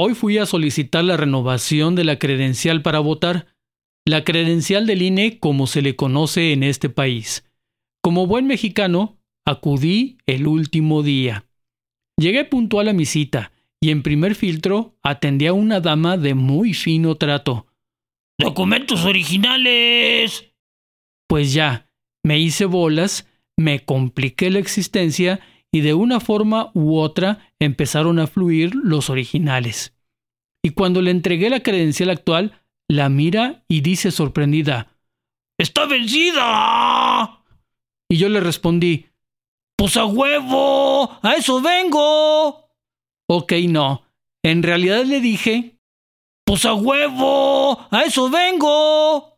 Hoy fui a solicitar la renovación de la credencial para votar, la credencial del INE como se le conoce en este país. Como buen mexicano, acudí el último día. Llegué puntual a mi cita y en primer filtro atendí a una dama de muy fino trato. ¡Documentos originales! Pues ya, me hice bolas, me compliqué la existencia y de una forma u otra empezaron a fluir los originales. Y cuando le entregué la credencial actual, la mira y dice sorprendida, ¡Está vencida! Y yo le respondí, ¡Pues a huevo! ¡A eso vengo! Ok, no. En realidad le dije, ¡Pues a huevo! ¡A eso vengo!